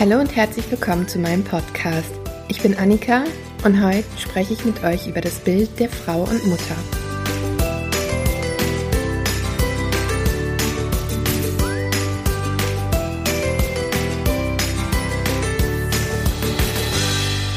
Hallo und herzlich willkommen zu meinem Podcast. Ich bin Annika und heute spreche ich mit euch über das Bild der Frau und Mutter.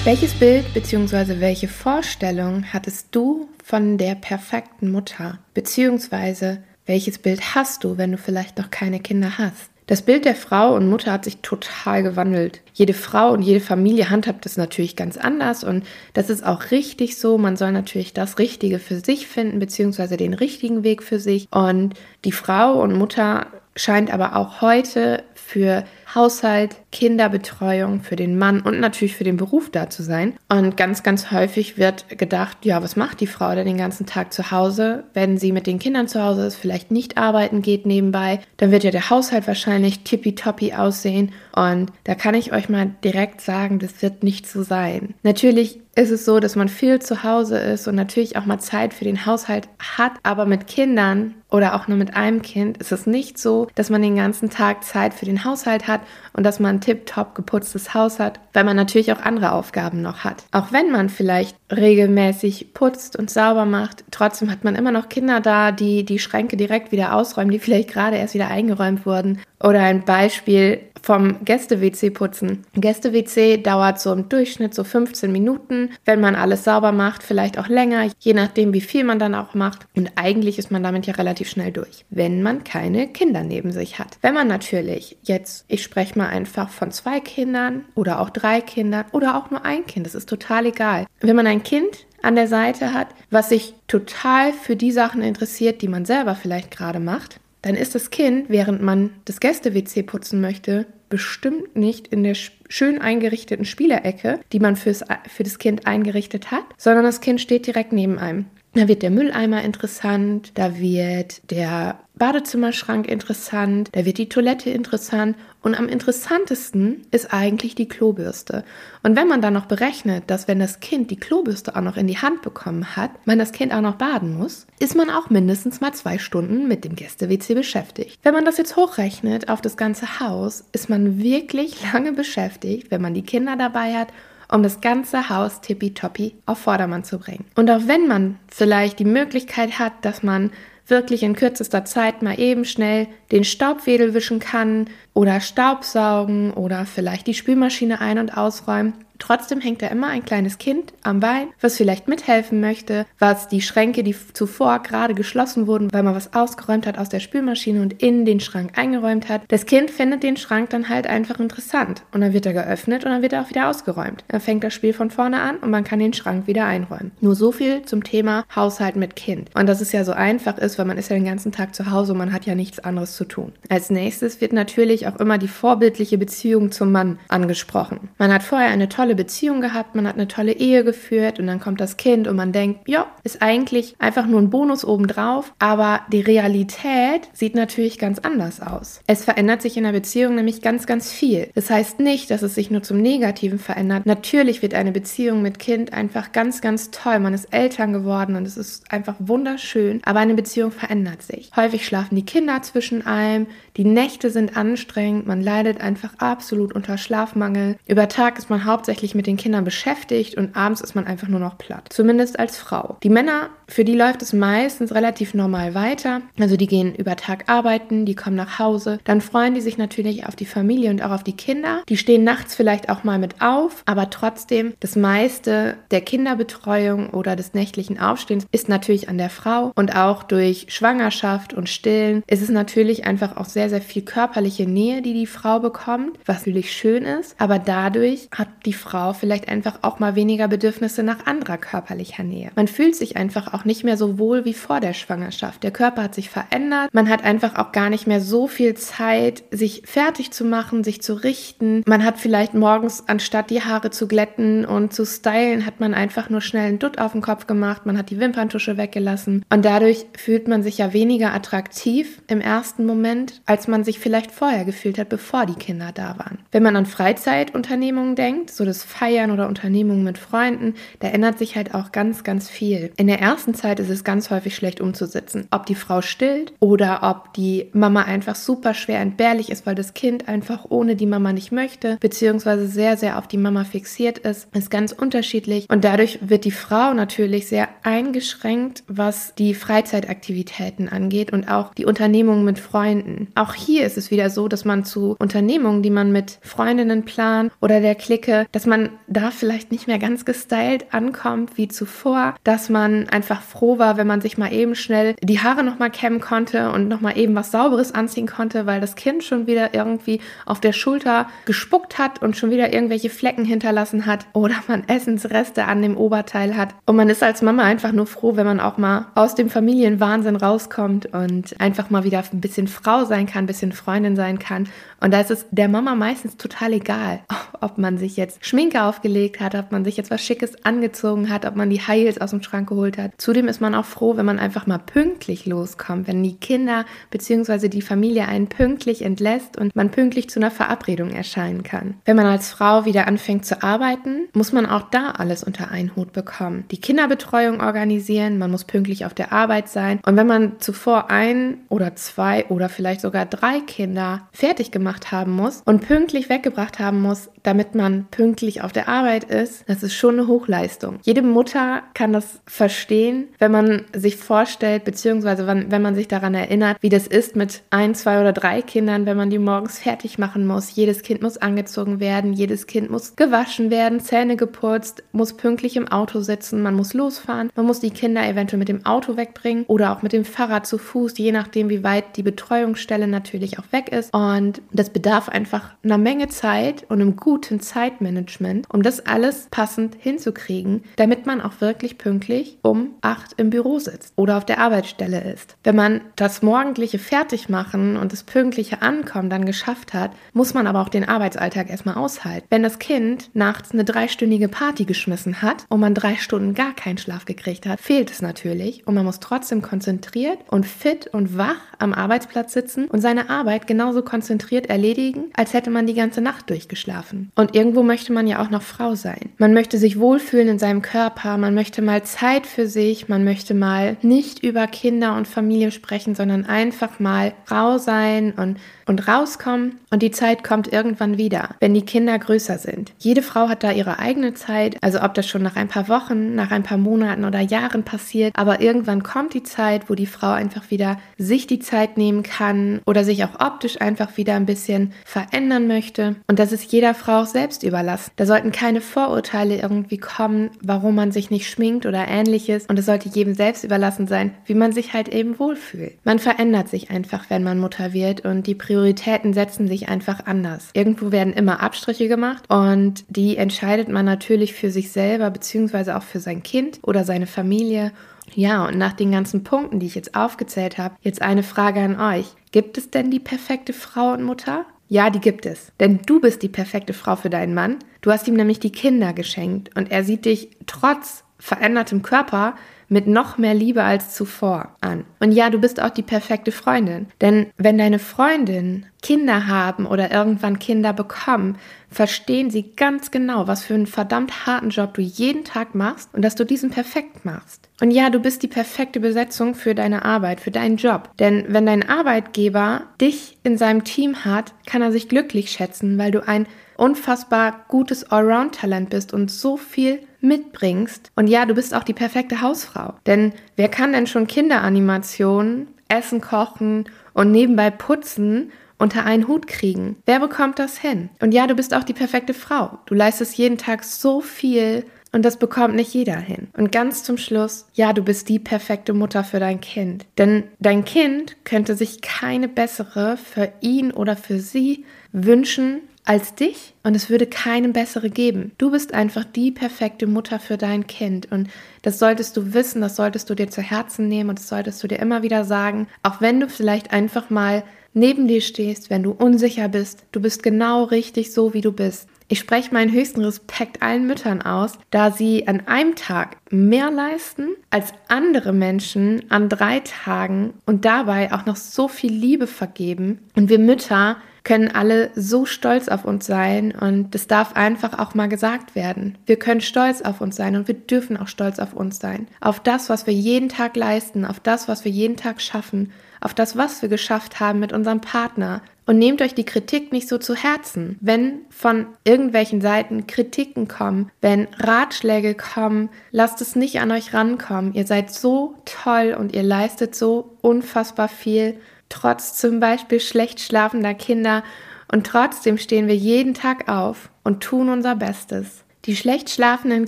Welches Bild bzw. welche Vorstellung hattest du von der perfekten Mutter? Beziehungsweise welches Bild hast du, wenn du vielleicht noch keine Kinder hast? Das Bild der Frau und Mutter hat sich total gewandelt. Jede Frau und jede Familie handhabt das natürlich ganz anders und das ist auch richtig so. Man soll natürlich das Richtige für sich finden, beziehungsweise den richtigen Weg für sich. Und die Frau und Mutter scheint aber auch heute für Haushalt, Kinderbetreuung, für den Mann und natürlich für den Beruf da zu sein. Und ganz, ganz häufig wird gedacht, ja, was macht die Frau denn den ganzen Tag zu Hause? Wenn sie mit den Kindern zu Hause ist, vielleicht nicht arbeiten geht nebenbei, dann wird ja der Haushalt wahrscheinlich tippitoppi aussehen. Und da kann ich euch mal direkt sagen, das wird nicht so sein. Natürlich ist es so, dass man viel zu Hause ist und natürlich auch mal Zeit für den Haushalt hat, aber mit Kindern oder auch nur mit einem Kind ist es nicht so, dass man den ganzen Tag Zeit für den Haushalt hat und dass man tipptopp geputztes Haus hat, weil man natürlich auch andere Aufgaben noch hat. Auch wenn man vielleicht regelmäßig putzt und sauber macht, trotzdem hat man immer noch Kinder da, die die Schränke direkt wieder ausräumen, die vielleicht gerade erst wieder eingeräumt wurden. Oder ein Beispiel vom Gäste-WC putzen. Gäste-WC dauert so im Durchschnitt so 15 Minuten, wenn man alles sauber macht, vielleicht auch länger, je nachdem, wie viel man dann auch macht. Und eigentlich ist man damit ja relativ schnell durch, wenn man keine Kinder neben sich hat. Wenn man natürlich jetzt, ich spreche mal einfach von zwei Kindern oder auch drei Kindern oder auch nur ein Kind, das ist total egal. Wenn man ein Kind an der Seite hat, was sich total für die Sachen interessiert, die man selber vielleicht gerade macht, dann ist das Kind, während man das Gäste-WC putzen möchte, bestimmt nicht in der schön eingerichteten Spielerecke, die man fürs, für das Kind eingerichtet hat, sondern das Kind steht direkt neben einem. Da wird der Mülleimer interessant, da wird der Badezimmerschrank interessant, da wird die Toilette interessant und am interessantesten ist eigentlich die Klobürste. Und wenn man dann noch berechnet, dass wenn das Kind die Klobürste auch noch in die Hand bekommen hat, man das Kind auch noch baden muss, ist man auch mindestens mal zwei Stunden mit dem Gäste-WC beschäftigt. Wenn man das jetzt hochrechnet auf das ganze Haus, ist man wirklich lange beschäftigt, wenn man die Kinder dabei hat um das ganze Haus tippitoppi auf Vordermann zu bringen. Und auch wenn man vielleicht die Möglichkeit hat, dass man wirklich in kürzester Zeit mal eben schnell den Staubwedel wischen kann oder Staubsaugen oder vielleicht die Spülmaschine ein- und ausräumen, Trotzdem hängt da immer ein kleines Kind am Bein, was vielleicht mithelfen möchte, was die Schränke, die zuvor gerade geschlossen wurden, weil man was ausgeräumt hat aus der Spülmaschine und in den Schrank eingeräumt hat. Das Kind findet den Schrank dann halt einfach interessant und dann wird er geöffnet und dann wird er auch wieder ausgeräumt. Dann fängt das Spiel von vorne an und man kann den Schrank wieder einräumen. Nur so viel zum Thema Haushalt mit Kind. Und dass es ja so einfach ist, weil man ist ja den ganzen Tag zu Hause und man hat ja nichts anderes zu tun. Als nächstes wird natürlich auch immer die vorbildliche Beziehung zum Mann angesprochen. Man hat vorher eine tolle tolle Beziehung gehabt, man hat eine tolle Ehe geführt und dann kommt das Kind und man denkt, ja, ist eigentlich einfach nur ein Bonus obendrauf, aber die Realität sieht natürlich ganz anders aus. Es verändert sich in der Beziehung nämlich ganz, ganz viel. Das heißt nicht, dass es sich nur zum Negativen verändert. Natürlich wird eine Beziehung mit Kind einfach ganz, ganz toll. Man ist Eltern geworden und es ist einfach wunderschön, aber eine Beziehung verändert sich. Häufig schlafen die Kinder zwischen allem, die Nächte sind anstrengend, man leidet einfach absolut unter Schlafmangel. Über Tag ist man hauptsächlich hauptsächlich mit den Kindern beschäftigt und abends ist man einfach nur noch platt. Zumindest als Frau. Die Männer, für die läuft es meistens relativ normal weiter. Also die gehen über Tag arbeiten, die kommen nach Hause. Dann freuen die sich natürlich auf die Familie und auch auf die Kinder. Die stehen nachts vielleicht auch mal mit auf, aber trotzdem das meiste der Kinderbetreuung oder des nächtlichen Aufstehens ist natürlich an der Frau und auch durch Schwangerschaft und Stillen ist es natürlich einfach auch sehr, sehr viel körperliche Nähe, die die Frau bekommt, was natürlich schön ist, aber dadurch hat die Frau vielleicht einfach auch mal weniger Bedürfnisse nach anderer körperlicher Nähe. Man fühlt sich einfach auch nicht mehr so wohl wie vor der Schwangerschaft. Der Körper hat sich verändert. Man hat einfach auch gar nicht mehr so viel Zeit, sich fertig zu machen, sich zu richten. Man hat vielleicht morgens, anstatt die Haare zu glätten und zu stylen, hat man einfach nur schnell einen Dutt auf den Kopf gemacht. Man hat die Wimperntusche weggelassen. Und dadurch fühlt man sich ja weniger attraktiv im ersten Moment, als man sich vielleicht vorher gefühlt hat, bevor die Kinder da waren. Wenn man an Freizeitunternehmungen denkt, so klassisches Feiern oder Unternehmungen mit Freunden, da ändert sich halt auch ganz, ganz viel. In der ersten Zeit ist es ganz häufig schlecht umzusitzen. Ob die Frau stillt oder ob die Mama einfach super schwer entbehrlich ist, weil das Kind einfach ohne die Mama nicht möchte, beziehungsweise sehr, sehr auf die Mama fixiert ist, ist ganz unterschiedlich. Und dadurch wird die Frau natürlich sehr eingeschränkt, was die Freizeitaktivitäten angeht und auch die Unternehmungen mit Freunden. Auch hier ist es wieder so, dass man zu Unternehmungen, die man mit Freundinnen plant oder der Clique, dass man da vielleicht nicht mehr ganz gestylt ankommt wie zuvor, dass man einfach froh war, wenn man sich mal eben schnell die Haare nochmal kämmen konnte und nochmal eben was Sauberes anziehen konnte, weil das Kind schon wieder irgendwie auf der Schulter gespuckt hat und schon wieder irgendwelche Flecken hinterlassen hat oder man Essensreste an dem Oberteil hat. Und man ist als Mama einfach nur froh, wenn man auch mal aus dem Familienwahnsinn rauskommt und einfach mal wieder ein bisschen Frau sein kann, ein bisschen Freundin sein kann. Und da ist es der Mama meistens total egal, ob man sich jetzt Schminke aufgelegt hat, ob man sich jetzt was Schickes angezogen hat, ob man die Heils aus dem Schrank geholt hat. Zudem ist man auch froh, wenn man einfach mal pünktlich loskommt, wenn die Kinder bzw. die Familie einen pünktlich entlässt und man pünktlich zu einer Verabredung erscheinen kann. Wenn man als Frau wieder anfängt zu arbeiten, muss man auch da alles unter einen Hut bekommen. Die Kinderbetreuung organisieren, man muss pünktlich auf der Arbeit sein und wenn man zuvor ein oder zwei oder vielleicht sogar drei Kinder fertig gemacht haben muss und pünktlich weggebracht haben muss, damit man pünktlich auf der Arbeit ist, das ist schon eine Hochleistung. Jede Mutter kann das verstehen, wenn man sich vorstellt, beziehungsweise wenn, wenn man sich daran erinnert, wie das ist mit ein, zwei oder drei Kindern, wenn man die morgens fertig machen muss. Jedes Kind muss angezogen werden, jedes Kind muss gewaschen werden, Zähne geputzt, muss pünktlich im Auto sitzen, man muss losfahren, man muss die Kinder eventuell mit dem Auto wegbringen oder auch mit dem Fahrrad zu Fuß, je nachdem, wie weit die Betreuungsstelle natürlich auch weg ist. Und das bedarf einfach einer Menge Zeit und einem guten Zeitmanagement, um das alles passend hinzukriegen, damit man auch wirklich pünktlich um acht im Büro sitzt oder auf der Arbeitsstelle ist. Wenn man das morgendliche Fertigmachen und das pünktliche Ankommen dann geschafft hat, muss man aber auch den Arbeitsalltag erstmal aushalten. Wenn das Kind nachts eine dreistündige Party geschmissen hat und man drei Stunden gar keinen Schlaf gekriegt hat, fehlt es natürlich und man muss trotzdem konzentriert und fit und wach am Arbeitsplatz sitzen und seine Arbeit genauso konzentriert erledigen, als hätte man die ganze Nacht durchgeschlafen. Und irgendwo möchte man ja auch noch Frau sein. Man möchte sich wohlfühlen in seinem Körper, man möchte mal Zeit für sich, man möchte mal nicht über Kinder und Familie sprechen, sondern einfach mal Frau sein und, und rauskommen. Und die Zeit kommt irgendwann wieder, wenn die Kinder größer sind. Jede Frau hat da ihre eigene Zeit, also ob das schon nach ein paar Wochen, nach ein paar Monaten oder Jahren passiert, aber irgendwann kommt die Zeit, wo die Frau einfach wieder sich die Zeit nehmen kann oder sich auch optisch einfach wieder ein bisschen verändern möchte. Und das ist jeder Frau auch selbst überlassen. Da sollten keine Vorurteile irgendwie kommen, warum man sich nicht schminkt oder ähnliches. Und es sollte jedem selbst überlassen sein, wie man sich halt eben wohlfühlt. Man verändert sich einfach, wenn man Mutter wird und die Prioritäten setzen sich einfach anders. Irgendwo werden immer Abstriche gemacht und die entscheidet man natürlich für sich selber beziehungsweise auch für sein Kind oder seine Familie. Ja, und nach den ganzen Punkten, die ich jetzt aufgezählt habe, jetzt eine Frage an euch. Gibt es denn die perfekte Frau und Mutter? Ja, die gibt es. Denn du bist die perfekte Frau für deinen Mann. Du hast ihm nämlich die Kinder geschenkt und er sieht dich trotz verändertem Körper mit noch mehr Liebe als zuvor an. Und ja, du bist auch die perfekte Freundin. Denn wenn deine Freundin Kinder haben oder irgendwann Kinder bekommen, verstehen sie ganz genau, was für einen verdammt harten Job du jeden Tag machst und dass du diesen perfekt machst. Und ja, du bist die perfekte Besetzung für deine Arbeit, für deinen Job. Denn wenn dein Arbeitgeber dich in seinem Team hat, kann er sich glücklich schätzen, weil du ein unfassbar gutes Allround-Talent bist und so viel mitbringst. Und ja, du bist auch die perfekte Hausfrau. Denn wer kann denn schon Kinderanimationen, Essen kochen und nebenbei putzen unter einen Hut kriegen? Wer bekommt das hin? Und ja, du bist auch die perfekte Frau. Du leistest jeden Tag so viel und das bekommt nicht jeder hin. Und ganz zum Schluss, ja, du bist die perfekte Mutter für dein Kind. Denn dein Kind könnte sich keine bessere für ihn oder für sie wünschen als dich und es würde keine bessere geben. Du bist einfach die perfekte Mutter für dein Kind und das solltest du wissen, das solltest du dir zu Herzen nehmen und das solltest du dir immer wieder sagen, auch wenn du vielleicht einfach mal neben dir stehst, wenn du unsicher bist, du bist genau richtig so, wie du bist. Ich spreche meinen höchsten Respekt allen Müttern aus, da sie an einem Tag mehr leisten als andere Menschen an drei Tagen und dabei auch noch so viel Liebe vergeben. Und wir Mütter können alle so stolz auf uns sein und das darf einfach auch mal gesagt werden. Wir können stolz auf uns sein und wir dürfen auch stolz auf uns sein. Auf das, was wir jeden Tag leisten, auf das, was wir jeden Tag schaffen, auf das, was wir geschafft haben mit unserem Partner. Und nehmt euch die Kritik nicht so zu Herzen. Wenn von irgendwelchen Seiten Kritiken kommen, wenn Ratschläge kommen, lasst es nicht an euch rankommen. Ihr seid so toll und ihr leistet so unfassbar viel trotz zum Beispiel schlecht schlafender Kinder und trotzdem stehen wir jeden Tag auf und tun unser Bestes. Die schlecht schlafenden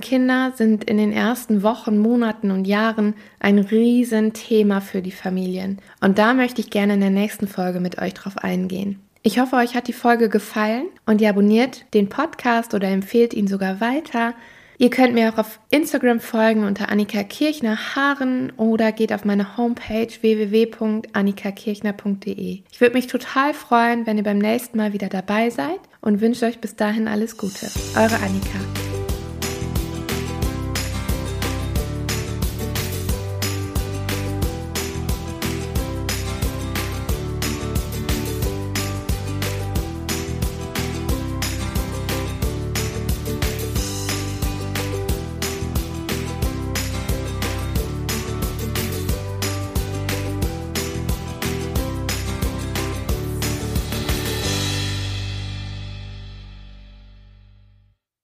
Kinder sind in den ersten Wochen, Monaten und Jahren ein Riesenthema für die Familien. Und da möchte ich gerne in der nächsten Folge mit euch drauf eingehen. Ich hoffe, euch hat die Folge gefallen und ihr abonniert den Podcast oder empfehlt ihn sogar weiter. Ihr könnt mir auch auf Instagram folgen unter Annika Kirchner Haaren oder geht auf meine Homepage www.annikakirchner.de. Ich würde mich total freuen, wenn ihr beim nächsten Mal wieder dabei seid und wünsche euch bis dahin alles Gute. Eure Annika.